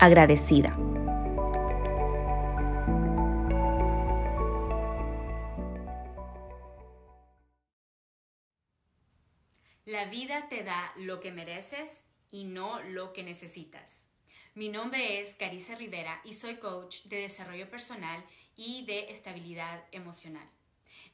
agradecida. La vida te da lo que mereces y no lo que necesitas. Mi nombre es Carice Rivera y soy coach de desarrollo personal y de estabilidad emocional.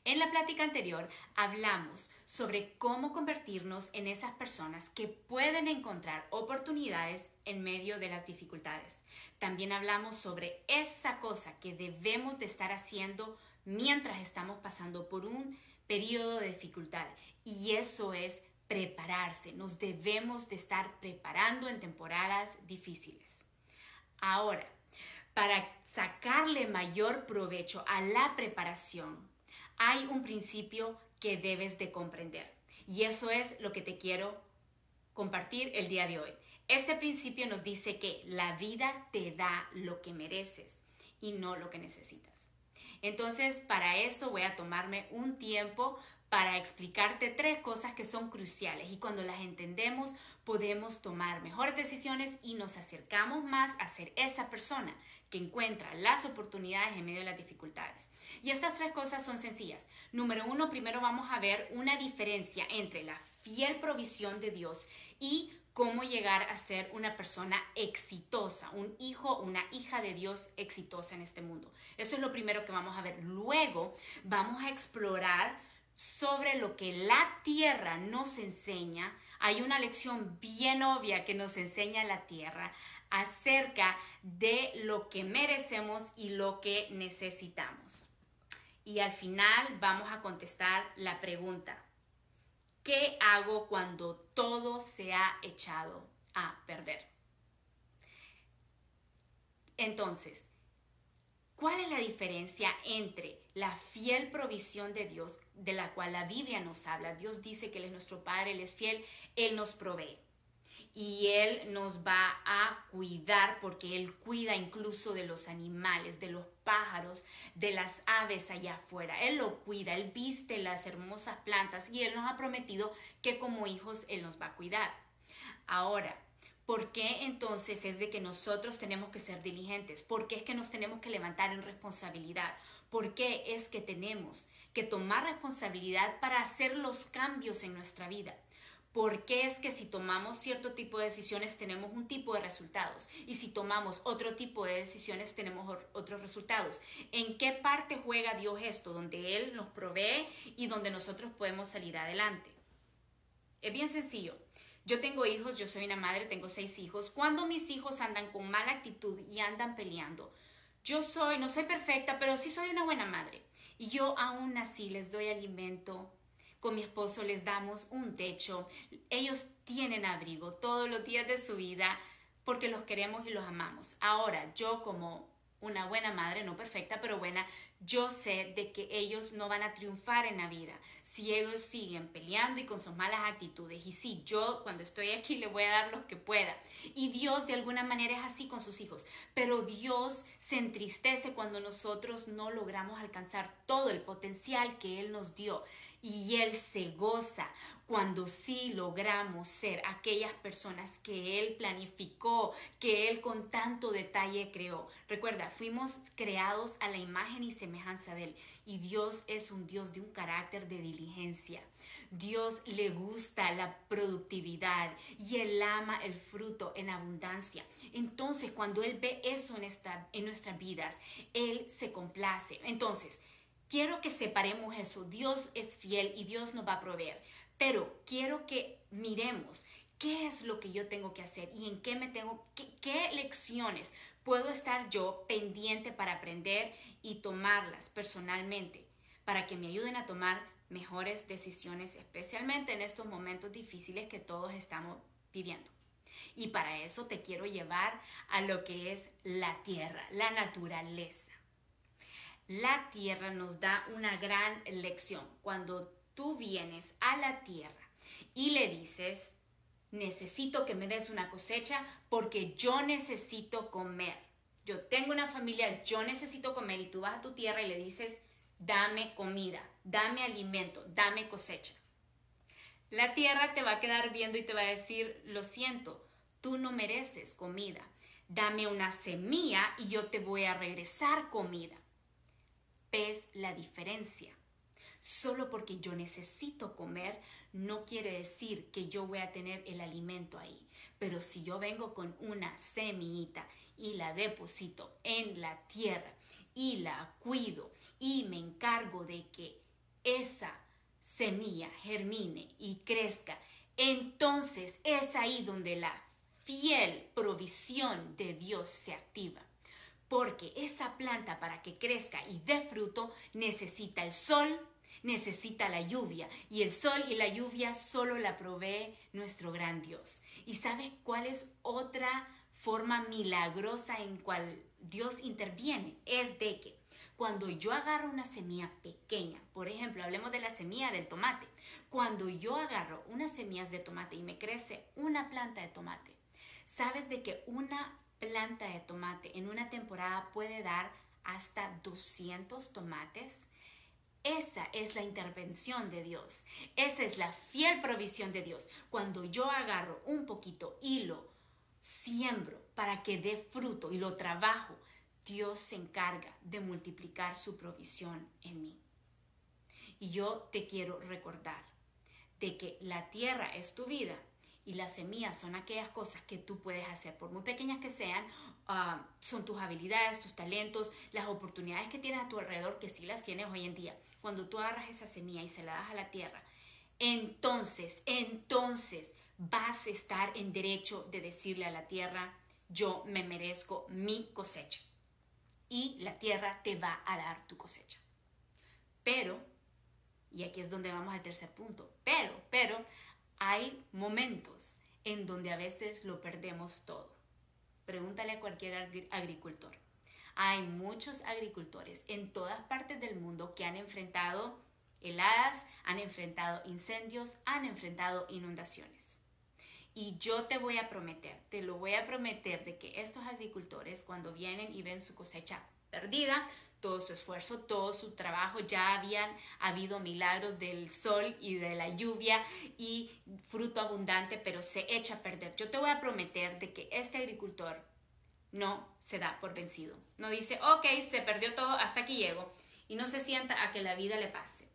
En la plática anterior hablamos sobre cómo convertirnos en esas personas que pueden encontrar oportunidades en medio de las dificultades. También hablamos sobre esa cosa que debemos de estar haciendo mientras estamos pasando por un periodo de dificultad y eso es prepararse. Nos debemos de estar preparando en temporadas difíciles. Ahora, para sacarle mayor provecho a la preparación, hay un principio que debes de comprender. Y eso es lo que te quiero compartir el día de hoy. Este principio nos dice que la vida te da lo que mereces y no lo que necesitas. Entonces, para eso voy a tomarme un tiempo para explicarte tres cosas que son cruciales y cuando las entendemos podemos tomar mejores decisiones y nos acercamos más a ser esa persona que encuentra las oportunidades en medio de las dificultades. Y estas tres cosas son sencillas. Número uno, primero vamos a ver una diferencia entre la fiel provisión de Dios y cómo llegar a ser una persona exitosa, un hijo, una hija de Dios exitosa en este mundo. Eso es lo primero que vamos a ver. Luego vamos a explorar sobre lo que la tierra nos enseña. Hay una lección bien obvia que nos enseña la tierra acerca de lo que merecemos y lo que necesitamos. Y al final vamos a contestar la pregunta, ¿qué hago cuando todo se ha echado a perder? Entonces, ¿cuál es la diferencia entre la fiel provisión de Dios, de la cual la Biblia nos habla? Dios dice que Él es nuestro Padre, Él es fiel, Él nos provee y Él nos va a cuidar porque Él cuida incluso de los animales, de los pájaros, de las aves allá afuera. Él lo cuida, Él viste las hermosas plantas y Él nos ha prometido que como hijos Él nos va a cuidar. ¿Por qué entonces es de que nosotros tenemos que ser diligentes? ¿Por qué es que nos tenemos que levantar en responsabilidad? ¿Por qué es que tenemos que tomar responsabilidad para hacer los cambios en nuestra vida? por qué es que si tomamos cierto tipo de decisiones tenemos un tipo de resultados y si tomamos otro tipo de decisiones tenemos otros resultados. ¿En qué parte juega Dios esto? Donde Él nos provee y donde nosotros podemos salir adelante. Es bien sencillo. Yo tengo hijos, yo soy una madre, tengo seis hijos. Cuando mis hijos andan con mala actitud y andan peleando, yo soy, no soy perfecta, pero sí soy una buena madre. Y yo aún así les doy alimento, con mi esposo les damos un techo, ellos tienen abrigo todos los días de su vida porque los queremos y los amamos. Ahora, yo como una buena madre, no perfecta, pero buena, yo sé de que ellos no van a triunfar en la vida si ellos siguen peleando y con sus malas actitudes. Y sí, yo cuando estoy aquí le voy a dar lo que pueda. Y Dios de alguna manera es así con sus hijos. Pero Dios se entristece cuando nosotros no logramos alcanzar todo el potencial que Él nos dio. Y Él se goza cuando sí logramos ser aquellas personas que Él planificó, que Él con tanto detalle creó. Recuerda, fuimos creados a la imagen y semejanza de Él y Dios es un Dios de un carácter de diligencia. Dios le gusta la productividad y Él ama el fruto en abundancia. Entonces, cuando Él ve eso en, esta, en nuestras vidas, Él se complace. Entonces, quiero que separemos eso. Dios es fiel y Dios nos va a proveer. Pero quiero que miremos qué es lo que yo tengo que hacer y en qué me tengo, qué, qué lecciones puedo estar yo pendiente para aprender y tomarlas personalmente para que me ayuden a tomar mejores decisiones, especialmente en estos momentos difíciles que todos estamos viviendo. Y para eso te quiero llevar a lo que es la tierra, la naturaleza. La tierra nos da una gran lección. Cuando tú vienes a la tierra y le dices, necesito que me des una cosecha porque yo necesito comer. Yo tengo una familia, yo necesito comer y tú vas a tu tierra y le dices, dame comida, dame alimento, dame cosecha. La tierra te va a quedar viendo y te va a decir, lo siento, tú no mereces comida, dame una semilla y yo te voy a regresar comida. ¿Ves la diferencia? Solo porque yo necesito comer no quiere decir que yo voy a tener el alimento ahí. Pero si yo vengo con una semillita y la deposito en la tierra y la cuido y me encargo de que esa semilla germine y crezca, entonces es ahí donde la fiel provisión de Dios se activa. Porque esa planta para que crezca y dé fruto necesita el sol, necesita la lluvia y el sol y la lluvia solo la provee nuestro gran Dios. ¿Y sabes cuál es otra forma milagrosa en cual Dios interviene? Es de que cuando yo agarro una semilla pequeña, por ejemplo, hablemos de la semilla del tomate, cuando yo agarro unas semillas de tomate y me crece una planta de tomate, ¿sabes de que una planta de tomate en una temporada puede dar hasta 200 tomates? Esa es la intervención de Dios. Esa es la fiel provisión de Dios. Cuando yo agarro un poquito y lo siembro para que dé fruto y lo trabajo, Dios se encarga de multiplicar su provisión en mí. Y yo te quiero recordar de que la tierra es tu vida y las semillas son aquellas cosas que tú puedes hacer, por muy pequeñas que sean, ah, son tus habilidades, tus talentos, las oportunidades que tienes a tu alrededor, que sí las tienes hoy en día. Cuando tú agarras esa semilla y se la das a la tierra, entonces, entonces vas a estar en derecho de decirle a la tierra, yo me merezco mi cosecha y la tierra te va a dar tu cosecha. Pero, y aquí es donde vamos al tercer punto, pero, pero, hay momentos en donde a veces lo perdemos todo. Pregúntale a cualquier agricultor. Hay muchos agricultores en todas partes del mundo que han enfrentado heladas, han enfrentado incendios, han enfrentado inundaciones. Y yo te voy a prometer, te lo voy a prometer de que estos agricultores cuando vienen y ven su cosecha perdida, todo su esfuerzo, todo su trabajo, ya habían habido milagros del sol y de la lluvia y fruto abundante, pero se echa a perder. Yo te voy a prometer de que este agricultor no se da por vencido. No dice, ok, se perdió todo, hasta aquí llego y no se sienta a que la vida le pase.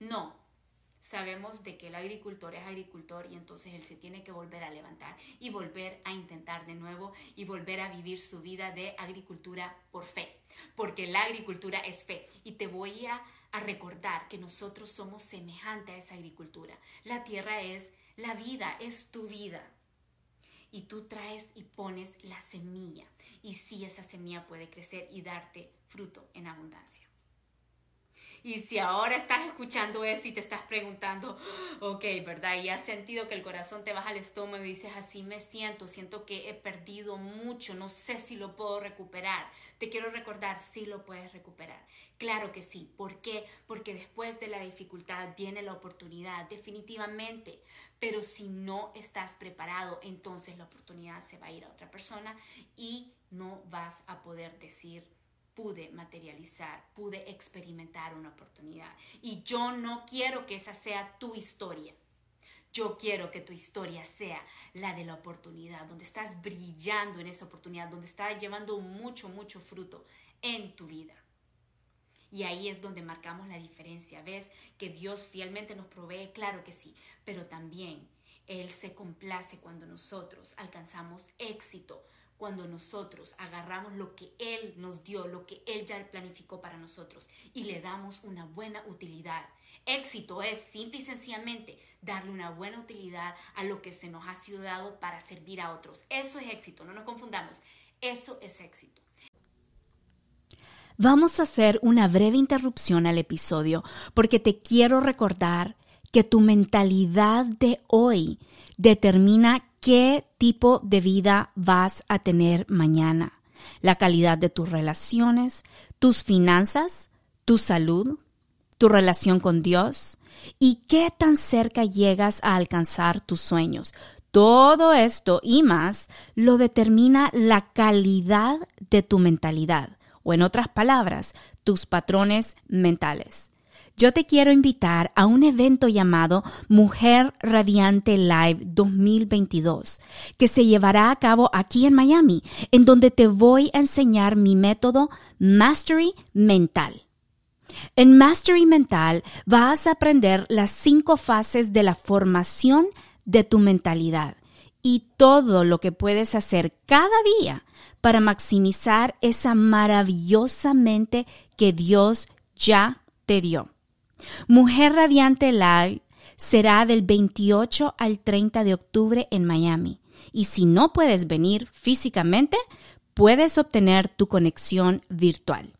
No, sabemos de que el agricultor es agricultor y entonces él se tiene que volver a levantar y volver a intentar de nuevo y volver a vivir su vida de agricultura por fe, porque la agricultura es fe. Y te voy a, recordar que nosotros somos semejante a esa agricultura. La tierra es la vida, es tu vida. Y tú traes y pones la semilla. Y sí, esa semilla puede crecer y darte fruto en abundancia. Y si ahora estás escuchando eso y te estás preguntando, ok, ¿verdad? Y has sentido que el corazón te baja al estómago y dices, así me siento, siento que he perdido mucho, no sé si lo puedo recuperar. Te quiero recordar, sí lo puedes recuperar. Claro que sí. ¿Por qué? Porque después de la dificultad viene la oportunidad, definitivamente. Pero si no estás preparado, entonces la oportunidad se va a ir a otra persona y no vas a poder decir pude materializar, pude experimentar una oportunidad. Y yo no quiero que esa sea tu historia. Yo quiero que tu historia sea la de la oportunidad, donde estás brillando en esa oportunidad, donde estás llevando mucho, mucho fruto en tu vida. Y ahí es donde marcamos la diferencia. ¿Ves que Dios fielmente nos provee? Claro que sí, pero también Él se complace cuando nosotros alcanzamos éxito, cuando nosotros agarramos lo que Él nos dio, lo que Él ya planificó para nosotros y le damos una buena utilidad. Éxito es simple y sencillamente darle una buena utilidad a lo que se nos ha sido dado para servir a otros. Eso es éxito, no nos confundamos. Eso es éxito. Vamos a hacer una breve interrupción al episodio porque te quiero recordar que tu mentalidad de hoy determina qué tipo de vida vas a tener mañana, la calidad de tus relaciones, tus finanzas, tu salud, tu relación con Dios y qué tan cerca llegas a alcanzar tus sueños. Todo esto y más lo determina la calidad de tu mentalidad, o en otras palabras, tus patrones mentales yo te quiero invitar a un evento llamado Mujer Radiante Live 2022, que se llevará a cabo aquí en Miami, en donde te voy a enseñar mi método Mastery Mental. En Mastery Mental vas a aprender las cinco fases de la formación de tu mentalidad y todo lo que puedes hacer cada día para maximizar esa maravillosa mente que Dios ya te dio. Mujer Radiante Live será del 28 al 30 de octubre en Miami. Y si no puedes venir físicamente, puedes obtener tu conexión virtual.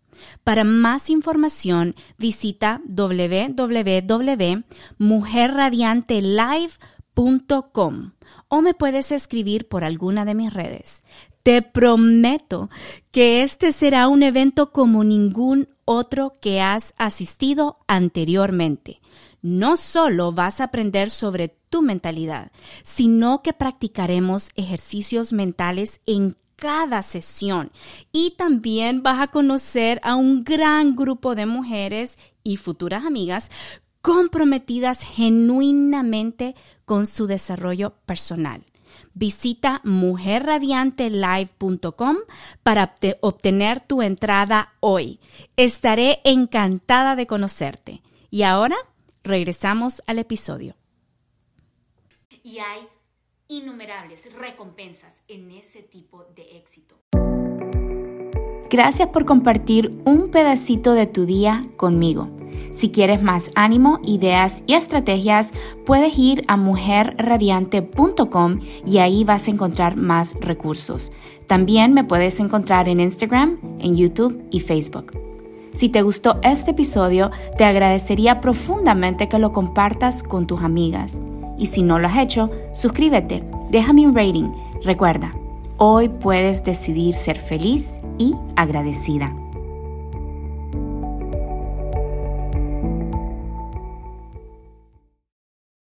Para más información, visita www.mujerradiantelive.com o me puedes escribir por alguna de mis redes. Te prometo que este será un evento como ningún otro que has asistido anteriormente. No solo vas a aprender sobre tu mentalidad, sino que practicaremos ejercicios mentales en cada sesión y también vas a conocer a un gran grupo de mujeres y futuras amigas comprometidas genuinamente con su desarrollo personal. Visita mujerradiantelive.com para obtener tu entrada hoy. Estaré encantada de conocerte. Y ahora regresamos al episodio. Y hay innumerables recompensas en ese tipo de éxito. Gracias por compartir un pedacito de tu día conmigo. Si quieres más ánimo, ideas y estrategias, puedes ir a mujerradiante.com y ahí vas a encontrar más recursos. También me puedes encontrar en Instagram, en YouTube y Facebook. Si te gustó este episodio, te agradecería profundamente que lo compartas con tus amigas. Y si no lo has hecho, suscríbete, déjame un rating. Recuerda, hoy puedes decidir ser feliz y agradecida.